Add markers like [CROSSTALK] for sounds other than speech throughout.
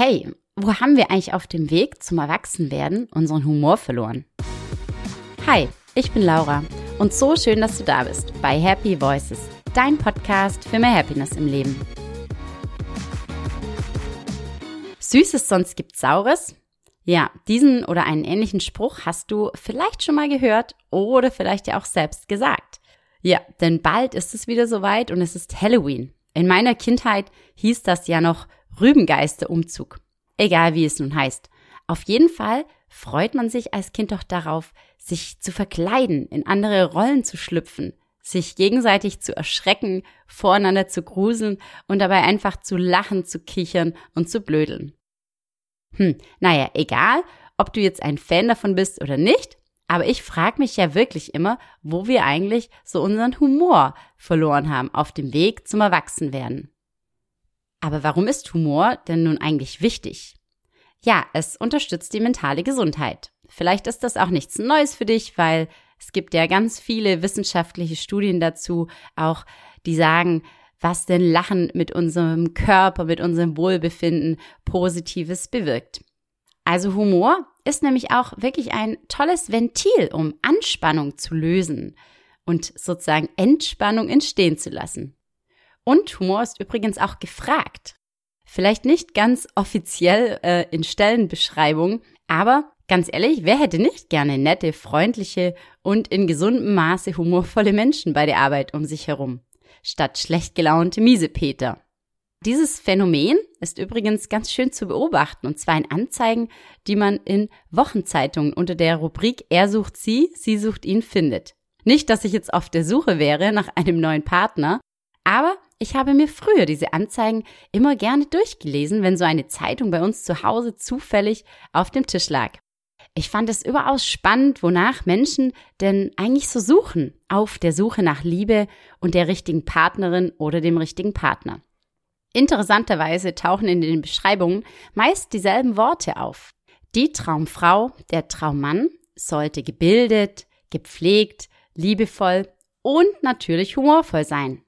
Hey, wo haben wir eigentlich auf dem Weg zum Erwachsenwerden unseren Humor verloren? Hi, ich bin Laura und so schön, dass du da bist bei Happy Voices, dein Podcast für mehr Happiness im Leben. Süßes, sonst gibt's Saures? Ja, diesen oder einen ähnlichen Spruch hast du vielleicht schon mal gehört oder vielleicht ja auch selbst gesagt. Ja, denn bald ist es wieder soweit und es ist Halloween. In meiner Kindheit hieß das ja noch Rübengeisterumzug. Egal wie es nun heißt. Auf jeden Fall freut man sich als Kind doch darauf, sich zu verkleiden, in andere Rollen zu schlüpfen, sich gegenseitig zu erschrecken, voreinander zu gruseln und dabei einfach zu lachen, zu kichern und zu blödeln. Hm, naja, egal, ob du jetzt ein Fan davon bist oder nicht, aber ich frage mich ja wirklich immer, wo wir eigentlich so unseren Humor verloren haben auf dem Weg zum Erwachsenwerden. Aber warum ist Humor denn nun eigentlich wichtig? Ja, es unterstützt die mentale Gesundheit. Vielleicht ist das auch nichts Neues für dich, weil es gibt ja ganz viele wissenschaftliche Studien dazu, auch die sagen, was denn Lachen mit unserem Körper, mit unserem Wohlbefinden Positives bewirkt. Also Humor ist nämlich auch wirklich ein tolles Ventil, um Anspannung zu lösen und sozusagen Entspannung entstehen zu lassen. Und Humor ist übrigens auch gefragt. Vielleicht nicht ganz offiziell äh, in Stellenbeschreibungen, aber ganz ehrlich, wer hätte nicht gerne nette, freundliche und in gesundem Maße humorvolle Menschen bei der Arbeit um sich herum, statt schlecht gelaunte Miesepeter? Dieses Phänomen ist übrigens ganz schön zu beobachten, und zwar in Anzeigen, die man in Wochenzeitungen unter der Rubrik Er sucht sie, sie sucht ihn findet. Nicht, dass ich jetzt auf der Suche wäre nach einem neuen Partner, aber ich habe mir früher diese Anzeigen immer gerne durchgelesen, wenn so eine Zeitung bei uns zu Hause zufällig auf dem Tisch lag. Ich fand es überaus spannend, wonach Menschen denn eigentlich so suchen, auf der Suche nach Liebe und der richtigen Partnerin oder dem richtigen Partner. Interessanterweise tauchen in den Beschreibungen meist dieselben Worte auf. Die Traumfrau, der Traummann sollte gebildet, gepflegt, liebevoll und natürlich humorvoll sein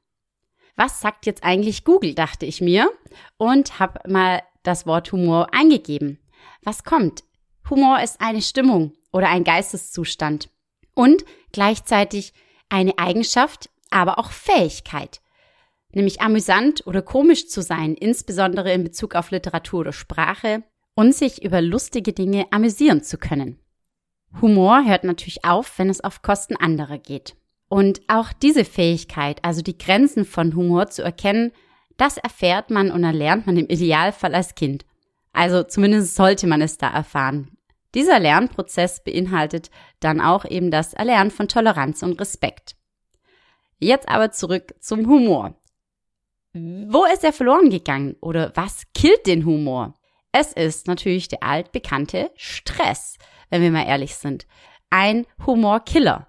was sagt jetzt eigentlich Google, dachte ich mir und habe mal das Wort Humor eingegeben. Was kommt? Humor ist eine Stimmung oder ein Geisteszustand und gleichzeitig eine Eigenschaft, aber auch Fähigkeit, nämlich amüsant oder komisch zu sein, insbesondere in Bezug auf Literatur oder Sprache und sich über lustige Dinge amüsieren zu können. Humor hört natürlich auf, wenn es auf Kosten anderer geht. Und auch diese Fähigkeit, also die Grenzen von Humor zu erkennen, das erfährt man und erlernt man im Idealfall als Kind. Also zumindest sollte man es da erfahren. Dieser Lernprozess beinhaltet dann auch eben das Erlernen von Toleranz und Respekt. Jetzt aber zurück zum Humor. Wo ist er verloren gegangen oder was killt den Humor? Es ist natürlich der altbekannte Stress, wenn wir mal ehrlich sind. Ein Humorkiller.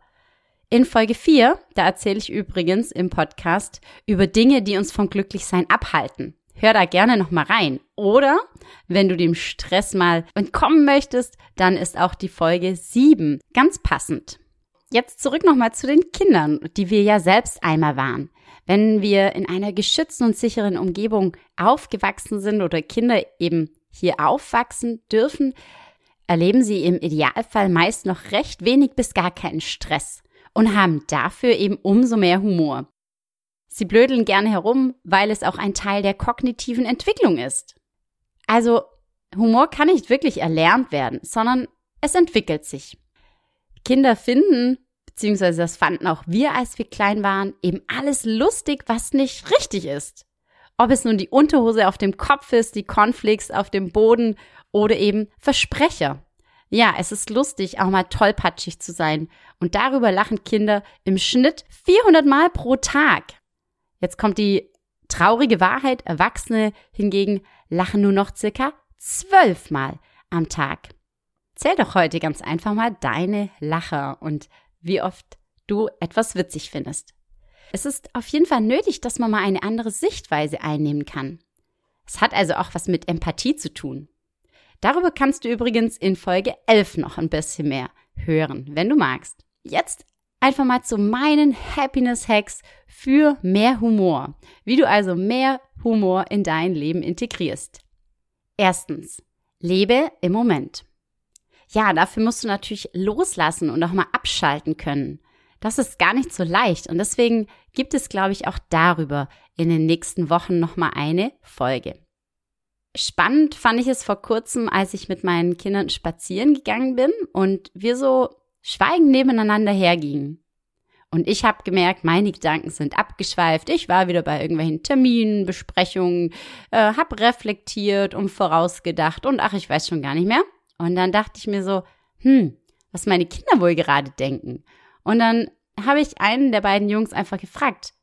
In Folge 4, da erzähle ich übrigens im Podcast über Dinge, die uns vom Glücklichsein abhalten. Hör da gerne nochmal rein. Oder wenn du dem Stress mal entkommen möchtest, dann ist auch die Folge 7 ganz passend. Jetzt zurück nochmal zu den Kindern, die wir ja selbst einmal waren. Wenn wir in einer geschützten und sicheren Umgebung aufgewachsen sind oder Kinder eben hier aufwachsen dürfen, erleben sie im Idealfall meist noch recht wenig bis gar keinen Stress und haben dafür eben umso mehr Humor. Sie blödeln gerne herum, weil es auch ein Teil der kognitiven Entwicklung ist. Also Humor kann nicht wirklich erlernt werden, sondern es entwickelt sich. Kinder finden, beziehungsweise das fanden auch wir, als wir klein waren, eben alles lustig, was nicht richtig ist. Ob es nun die Unterhose auf dem Kopf ist, die Cornflakes auf dem Boden oder eben Versprecher. Ja, es ist lustig, auch mal tollpatschig zu sein. Und darüber lachen Kinder im Schnitt 400 Mal pro Tag. Jetzt kommt die traurige Wahrheit. Erwachsene hingegen lachen nur noch circa zwölf Mal am Tag. Zähl doch heute ganz einfach mal deine Lacher und wie oft du etwas witzig findest. Es ist auf jeden Fall nötig, dass man mal eine andere Sichtweise einnehmen kann. Es hat also auch was mit Empathie zu tun. Darüber kannst du übrigens in Folge 11 noch ein bisschen mehr hören, wenn du magst. Jetzt einfach mal zu meinen Happiness Hacks für mehr Humor. Wie du also mehr Humor in dein Leben integrierst. Erstens, lebe im Moment. Ja, dafür musst du natürlich loslassen und auch mal abschalten können. Das ist gar nicht so leicht und deswegen gibt es, glaube ich, auch darüber in den nächsten Wochen nochmal eine Folge. Spannend fand ich es vor kurzem, als ich mit meinen Kindern spazieren gegangen bin und wir so schweigend nebeneinander hergingen. Und ich habe gemerkt, meine Gedanken sind abgeschweift. Ich war wieder bei irgendwelchen Terminen, Besprechungen, äh, habe reflektiert und vorausgedacht und ach, ich weiß schon gar nicht mehr. Und dann dachte ich mir so, hm, was meine Kinder wohl gerade denken. Und dann habe ich einen der beiden Jungs einfach gefragt,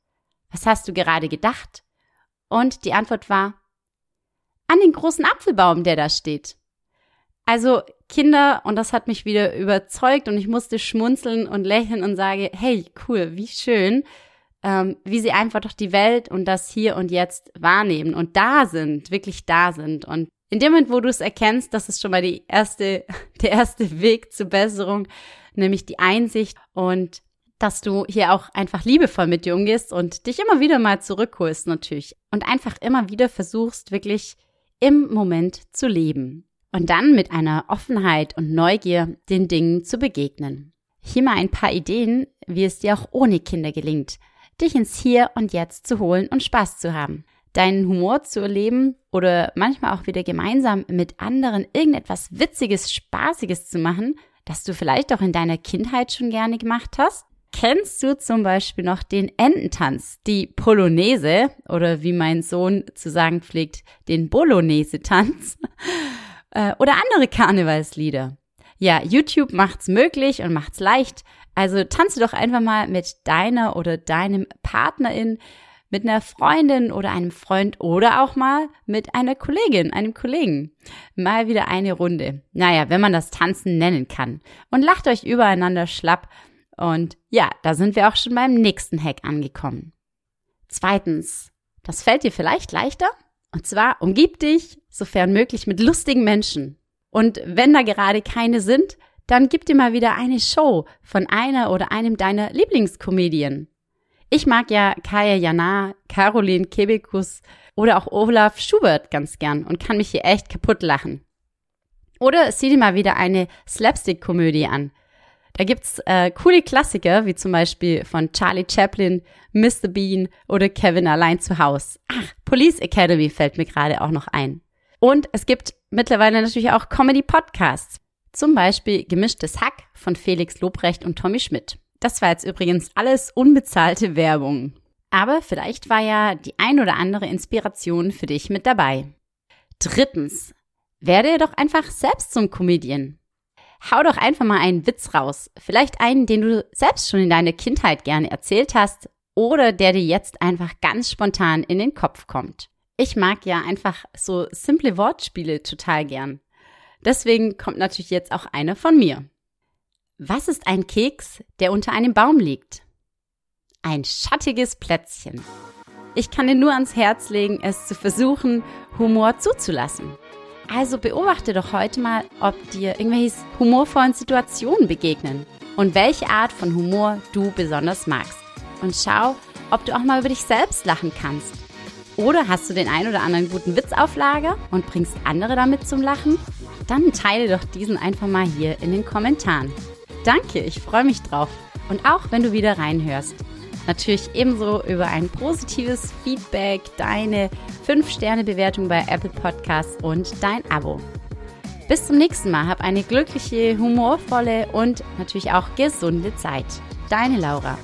was hast du gerade gedacht? Und die Antwort war, an den großen Apfelbaum, der da steht. Also Kinder, und das hat mich wieder überzeugt und ich musste schmunzeln und lächeln und sage, hey, cool, wie schön, ähm, wie sie einfach doch die Welt und das Hier und Jetzt wahrnehmen und da sind, wirklich da sind. Und in dem Moment, wo du es erkennst, das ist schon mal die erste, [LAUGHS] der erste Weg zur Besserung, nämlich die Einsicht und dass du hier auch einfach liebevoll mit dir umgehst und dich immer wieder mal zurückholst natürlich und einfach immer wieder versuchst, wirklich im Moment zu leben und dann mit einer Offenheit und Neugier den Dingen zu begegnen. Hier mal ein paar Ideen, wie es dir auch ohne Kinder gelingt, dich ins Hier und Jetzt zu holen und Spaß zu haben, deinen Humor zu erleben oder manchmal auch wieder gemeinsam mit anderen irgendetwas Witziges, Spaßiges zu machen, das du vielleicht auch in deiner Kindheit schon gerne gemacht hast Kennst du zum Beispiel noch den Ententanz, die Polonaise oder wie mein Sohn zu sagen pflegt, den Bolognese-Tanz [LAUGHS] äh, oder andere Karnevalslieder? Ja, YouTube macht's möglich und macht's leicht. Also tanze doch einfach mal mit deiner oder deinem Partnerin, mit einer Freundin oder einem Freund oder auch mal mit einer Kollegin, einem Kollegen. Mal wieder eine Runde. Naja, wenn man das Tanzen nennen kann. Und lacht euch übereinander schlapp und ja, da sind wir auch schon beim nächsten Hack angekommen. Zweitens, das fällt dir vielleicht leichter. Und zwar umgib dich, sofern möglich, mit lustigen Menschen. Und wenn da gerade keine sind, dann gib dir mal wieder eine Show von einer oder einem deiner Lieblingskomedien. Ich mag ja Kaya Jana, Caroline Kebekus oder auch Olaf Schubert ganz gern und kann mich hier echt kaputt lachen. Oder sieh dir mal wieder eine Slapstick-Komödie an. Da gibt's äh, coole Klassiker, wie zum Beispiel von Charlie Chaplin, Mr. Bean oder Kevin allein zu Haus. Ach, Police Academy fällt mir gerade auch noch ein. Und es gibt mittlerweile natürlich auch Comedy-Podcasts. Zum Beispiel Gemischtes Hack von Felix Lobrecht und Tommy Schmidt. Das war jetzt übrigens alles unbezahlte Werbung. Aber vielleicht war ja die ein oder andere Inspiration für dich mit dabei. Drittens, werde doch einfach selbst zum Comedian. Hau doch einfach mal einen Witz raus. Vielleicht einen, den du selbst schon in deiner Kindheit gerne erzählt hast oder der dir jetzt einfach ganz spontan in den Kopf kommt. Ich mag ja einfach so simple Wortspiele total gern. Deswegen kommt natürlich jetzt auch einer von mir. Was ist ein Keks, der unter einem Baum liegt? Ein schattiges Plätzchen. Ich kann dir nur ans Herz legen, es zu versuchen, Humor zuzulassen. Also beobachte doch heute mal, ob dir irgendwelche humorvollen Situationen begegnen und welche Art von Humor du besonders magst. Und schau, ob du auch mal über dich selbst lachen kannst. Oder hast du den ein oder anderen guten Witz auf Lager und bringst andere damit zum Lachen? Dann teile doch diesen einfach mal hier in den Kommentaren. Danke, ich freue mich drauf. Und auch wenn du wieder reinhörst. Natürlich ebenso über ein positives Feedback, deine 5-Sterne-Bewertung bei Apple Podcasts und dein Abo. Bis zum nächsten Mal. Hab eine glückliche, humorvolle und natürlich auch gesunde Zeit. Deine Laura.